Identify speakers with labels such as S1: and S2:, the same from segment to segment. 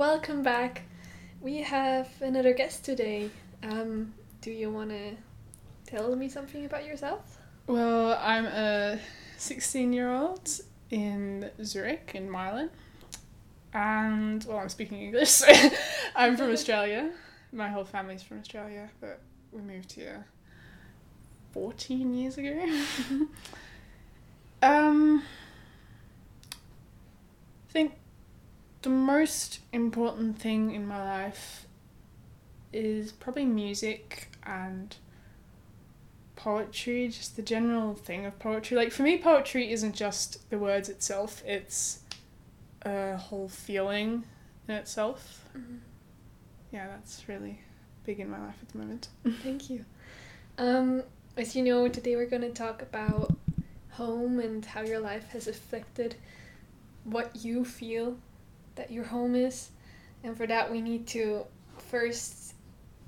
S1: welcome back. We have another guest today. Um, do you want to tell me something about yourself?
S2: Well, I'm a 16 year old in Zurich, in Milan. And, well, I'm speaking English, so I'm from Australia. My whole family's from Australia, but we moved here 14 years ago. um, I think the most important thing in my life is probably music and poetry, just the general thing of poetry. Like for me, poetry isn't just the words itself; it's a whole feeling in itself.
S1: Mm-hmm.
S2: Yeah, that's really big in my life at the moment.
S1: Thank you. Um, as you know, today we're going to talk about home and how your life has affected what you feel that your home is. And for that, we need to first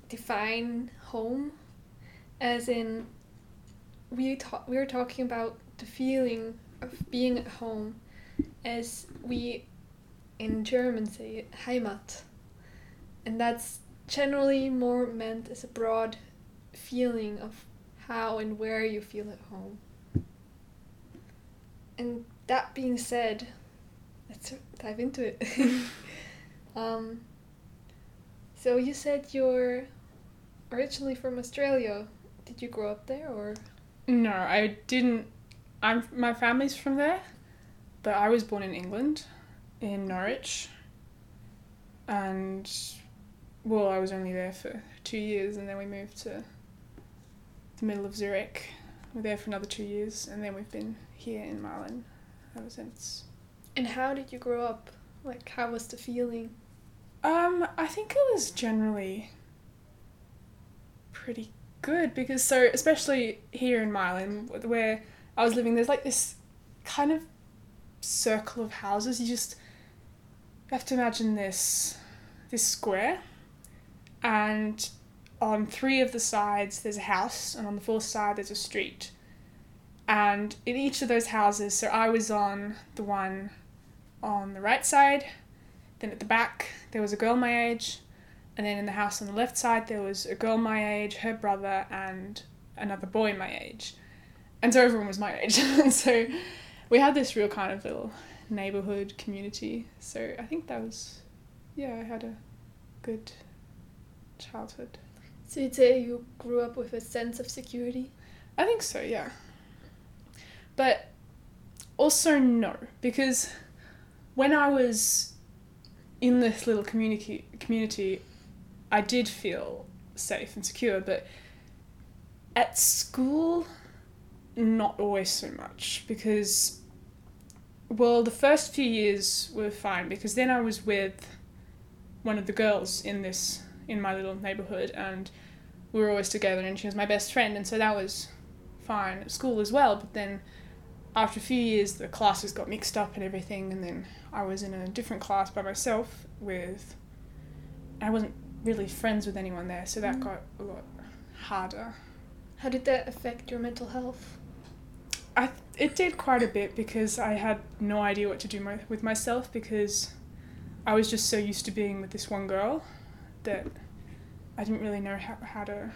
S1: define home, as in we ta- we are talking about the feeling of being at home, as we in German say Heimat, and that's generally more meant as a broad feeling of how and where you feel at home. And that being said, let's dive into it. um, so you said you're originally from Australia. Did you grow up there or?
S2: No, I didn't. I'm my family's from there, but I was born in England, in Norwich. And, well, I was only there for two years, and then we moved to the middle of Zurich. We're there for another two years, and then we've been here in Milan ever since.
S1: And how did you grow up? Like, how was the feeling?
S2: Um, I think it was generally pretty good because so especially here in Milan where I was living, there's like this kind of circle of houses. You just have to imagine this this square, and on three of the sides there's a house, and on the fourth side there's a street. And in each of those houses, so I was on the one on the right side, then at the back there was a girl my age, and then in the house on the left side there was a girl my age, her brother, and another boy my age. And so everyone was my age. and so we had this real kind of little neighborhood community. So I think that was, yeah, I had a good childhood.
S1: So you'd say you grew up with a sense of security?
S2: I think so, yeah. But also, no, because when I was in this little community, community, I did feel safe and secure, but at school, not always so much because, well, the first few years were fine because then I was with one of the girls in this in my little neighborhood and we were always together and she was my best friend and so that was fine at school as well but then after a few years the classes got mixed up and everything and then I was in a different class by myself with I wasn't really friends with anyone there so that
S1: Mm.
S2: got a lot harder
S1: How did that affect your mental health?
S2: I it did quite a bit because I had no idea what to do my, with myself because I was just so used to being with this one girl that I didn't really know how, how to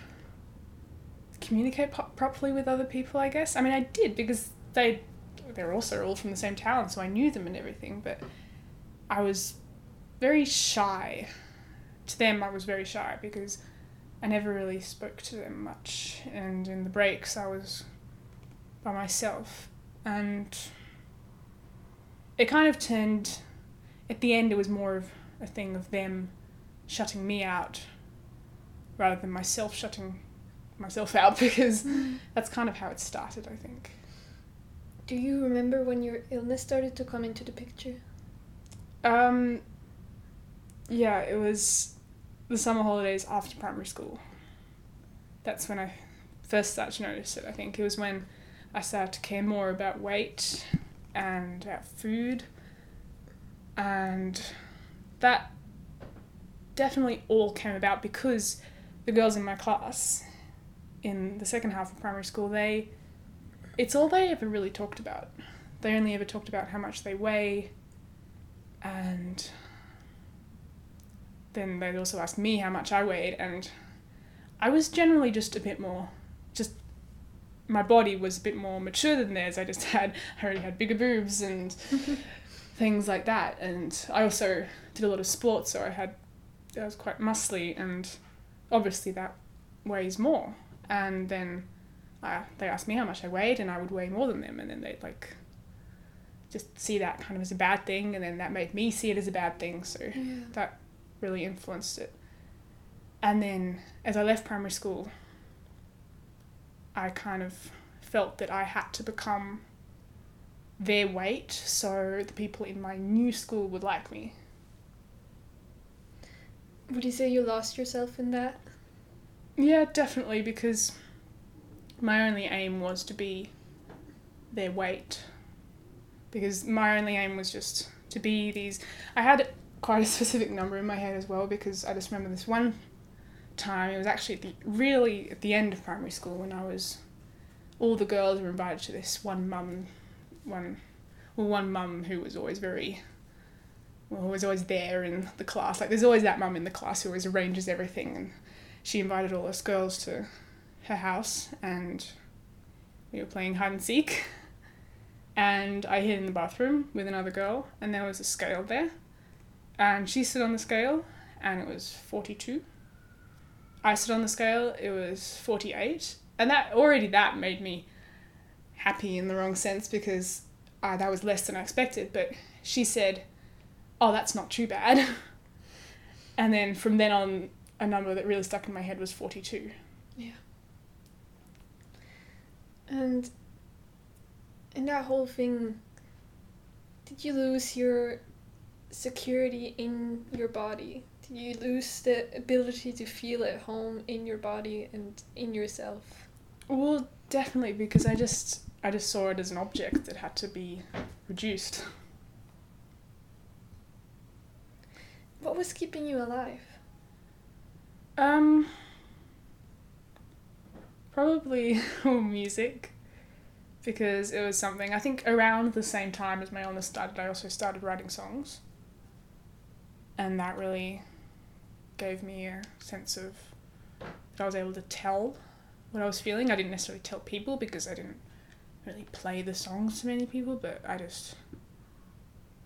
S2: communicate po- properly with other people. I guess I mean I did because they they're also all from the same town, so I knew them and everything. But I was very shy. To them, I was very shy because I never really spoke to them much, and in the breaks, I was by myself, and it kind of turned. At the end, it was more of a thing of them shutting me out rather than myself shutting myself out because mm. that's kind of how it started, I think.
S1: Do you remember when your illness started to come into the picture?
S2: Um, yeah, it was the summer holidays after primary school. That's when I first started to notice it, I think. It was when I started to care more about weight and about food. And that definitely all came about because the girls in my class in the second half of primary school, they it's all they ever really talked about. They only ever talked about how much they weigh and then they'd also asked me how much I weighed, and I was generally just a bit more, just my body was a bit more mature than theirs. I just had, I already had bigger boobs and things like that. And I also did a lot of sports, so I had, I was quite muscly, and obviously that weighs more. And then uh, they asked me how much I weighed, and I would weigh more than them, and then they'd like just see that kind of as a bad thing, and then that made me see it as a bad thing. So
S1: Yeah.
S2: that really influenced it. And then as I left primary school, I kind of felt that I had to become their weight so the people in my new school would like me.
S1: Would you say you lost yourself in that?
S2: Yeah, definitely, because my only aim was to be their weight. Because my only aim was just to be these. I had quite a specific number in my head as well, because I just remember this one time, it was actually at the, really at the end of primary school when I was. All the girls were invited to this one mum, one, well, one mum who was always very well, who was always there in the class. Like, there's always that mum in the class who always arranges everything, and she invited all us girls to her house, and we were playing hide and seek. And I hid in the bathroom with another girl, and there was a scale there, and she stood on the scale, and it was 42. I stood on the scale, it was 48, and that already that made me happy in the wrong sense because uh, that was less than I expected. But she said, "Oh, that's not too bad." and then from then on, a number that really stuck in my head was 42.
S1: And in that whole thing, did you lose your security in your body? Did you lose the ability to feel at home in your body and in yourself?
S2: Well, definitely because I just I just saw it as an object that had to be reduced.
S1: What was keeping you alive?
S2: Um, probably music, because it was something I think around the same time as my illness started. I also started writing songs, and that really gave me a sense of that I was able to tell what I was feeling. I didn't necessarily tell people because I didn't really play the songs to many people, but I just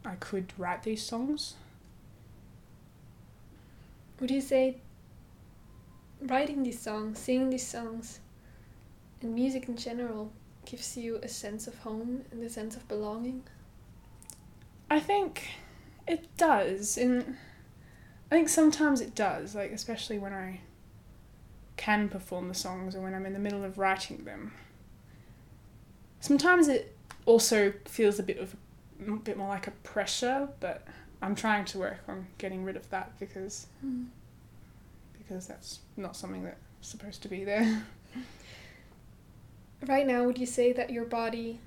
S2: I could write these songs.
S1: Would you say writing these songs, singing these songs, and music in general gives you a sense of home and a sense of belonging?
S2: I think it does. In I think sometimes it does, like especially when I can perform the songs or when I'm in the middle of writing them. Sometimes it also feels a bit of a bit more like a pressure, but I'm trying to work on getting rid of that because hmm. because that's not something that's supposed to be there.
S1: Right now, would you say that your body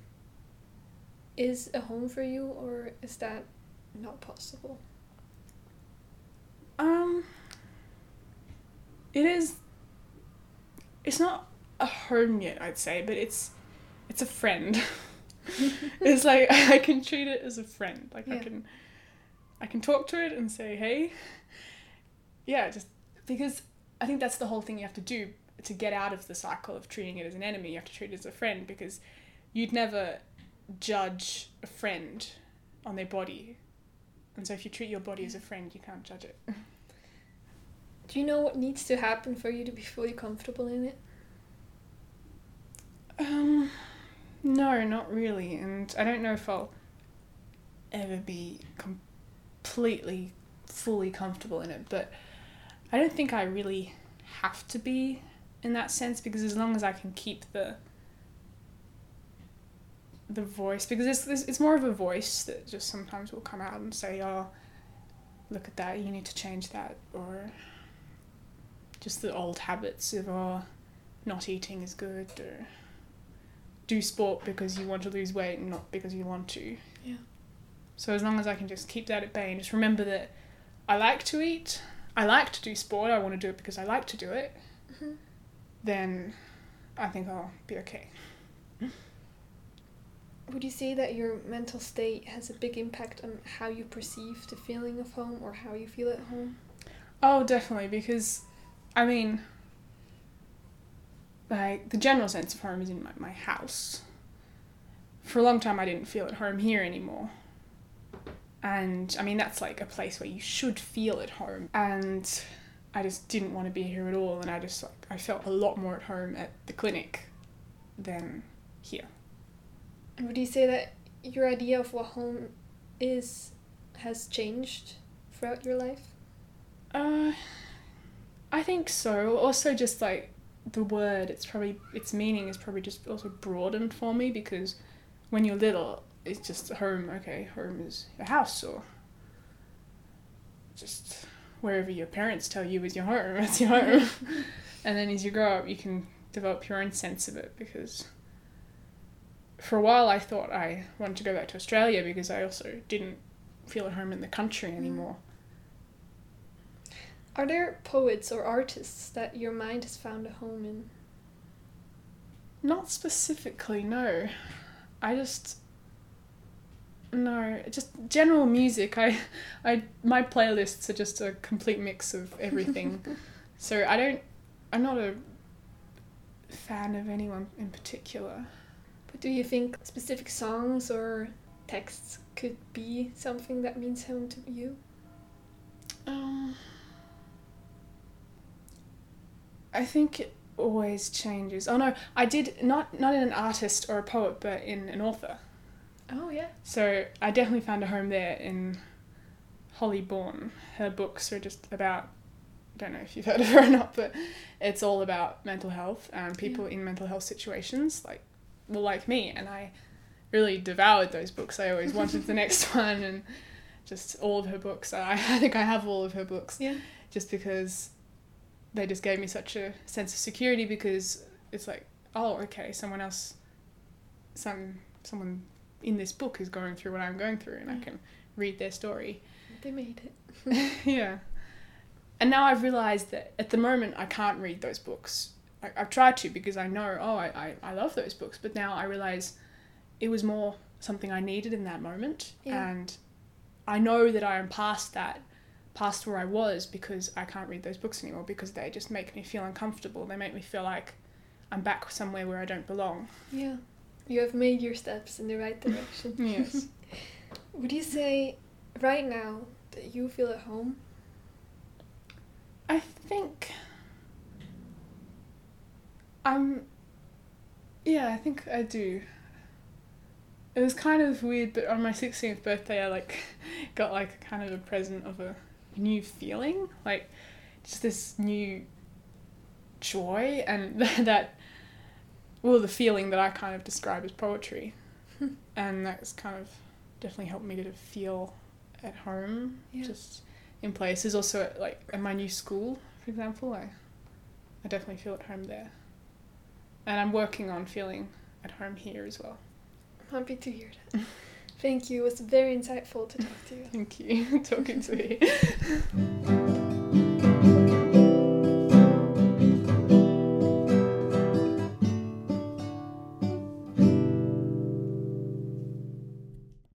S1: is a home for you, or is that not possible?
S2: Um, it is. It's not a home yet, I'd say, but it's it's a friend. it's like I can treat it as a friend. Like I can, I can talk to it and say, hey. Yeah, just because I think that's the whole thing you have to do to get out of the cycle of treating it as an enemy. You have to treat it as a friend because you'd never judge a friend on their body. And so if you treat your body as a friend, you can't judge it.
S1: Do you know what needs to happen for you to be fully comfortable in it?
S2: Um, no, not really, and I don't know if I'll ever be completely, fully comfortable in it. But I don't think I really have to be in that sense because as long as I can keep the the voice, because it's it's, it's more of a voice that just sometimes will come out and say, "Oh, look at that, you need to change that," or just the old habits of, "Oh, not eating is good," or do sport because you want to lose weight and not because you want to.
S1: Yeah.
S2: So as long as I can just keep that at bay and just remember that I like to eat, I like to do sport, I want to do it because I like to do it,
S1: Mhm.
S2: Then I think I'll be okay.
S1: Would you say that your mental state has a big impact on how you perceive the feeling of home or how you feel at home?
S2: Oh, definitely, because, I mean, like, the general sense of home is in my, my house. For a long time, I didn't feel at home here anymore. And, I mean, that's like a place where you should feel at home. And I just didn't want to be here at all, and I just, like, I felt a lot more at home at the clinic than here.
S1: Would you say that your idea of what home is has changed throughout your life?
S2: Uh, I think so. Also, just like the word, it's probably its meaning is probably just also broadened for me because when you're little, it's just home. Okay, home is a house or just wherever your parents tell you is your home. It's your home. and then as you grow up, you can develop your own sense of it because for a while I thought I wanted to go back to Australia because I also didn't feel at home in the country mm. anymore.
S1: Are there poets or artists that your mind has found a home in?
S2: Not specifically, no. I just no, just general music. I I my playlists are just a complete mix of everything. so I don't I'm not a fan of anyone in particular.
S1: But do you think specific songs or texts could be something that means home to you?
S2: Um, I think it always changes. Oh no, I did not not in an artist or a poet, but in an author.
S1: Oh yeah.
S2: So I definitely found a home there in Holly Bourne. Her books are just about. I don't know if you've heard of her or not, but it's all about mental health and people in mental health situations, like well, like me, and I really devoured those books. I always wanted the next one, and just all of her books. I, I think I have all of her books.
S1: Yeah.
S2: Just because they just gave me such a sense of security because it's like, oh, okay, someone else, some someone in this book is going through what I'm going through, and I mm. can read their story.
S1: They made it.
S2: yeah. And now I've realized that at the moment I can't read those books. I, I've tried to because I know, oh, I, I, I love those books, but now I realize it was more something I needed in that moment.
S1: Yeah.
S2: And I know that I am past that, past where I was because I can't read those books anymore because they just make me feel uncomfortable. They make me feel like I'm back somewhere where I don't belong.
S1: Yeah. You have made your steps in the right direction.
S2: Yes.
S1: Would you say right now that you feel at home?
S2: I think I'm yeah, I think I do. It was kind of weird, but on my 16th birthday, I like got like kind of a present of a new feeling, like just this new joy, and that well, the feeling that I kind of describe as poetry, and that's kind of definitely helped me to feel at home,
S1: Yeah.
S2: just in places. Also, at, like at my new school, for example, I I definitely feel at home there, and I'm working on feeling at home here as well.
S1: I'm happy to hear that. Thank you. It was very insightful to talk to you.
S2: Thank you, talking to me.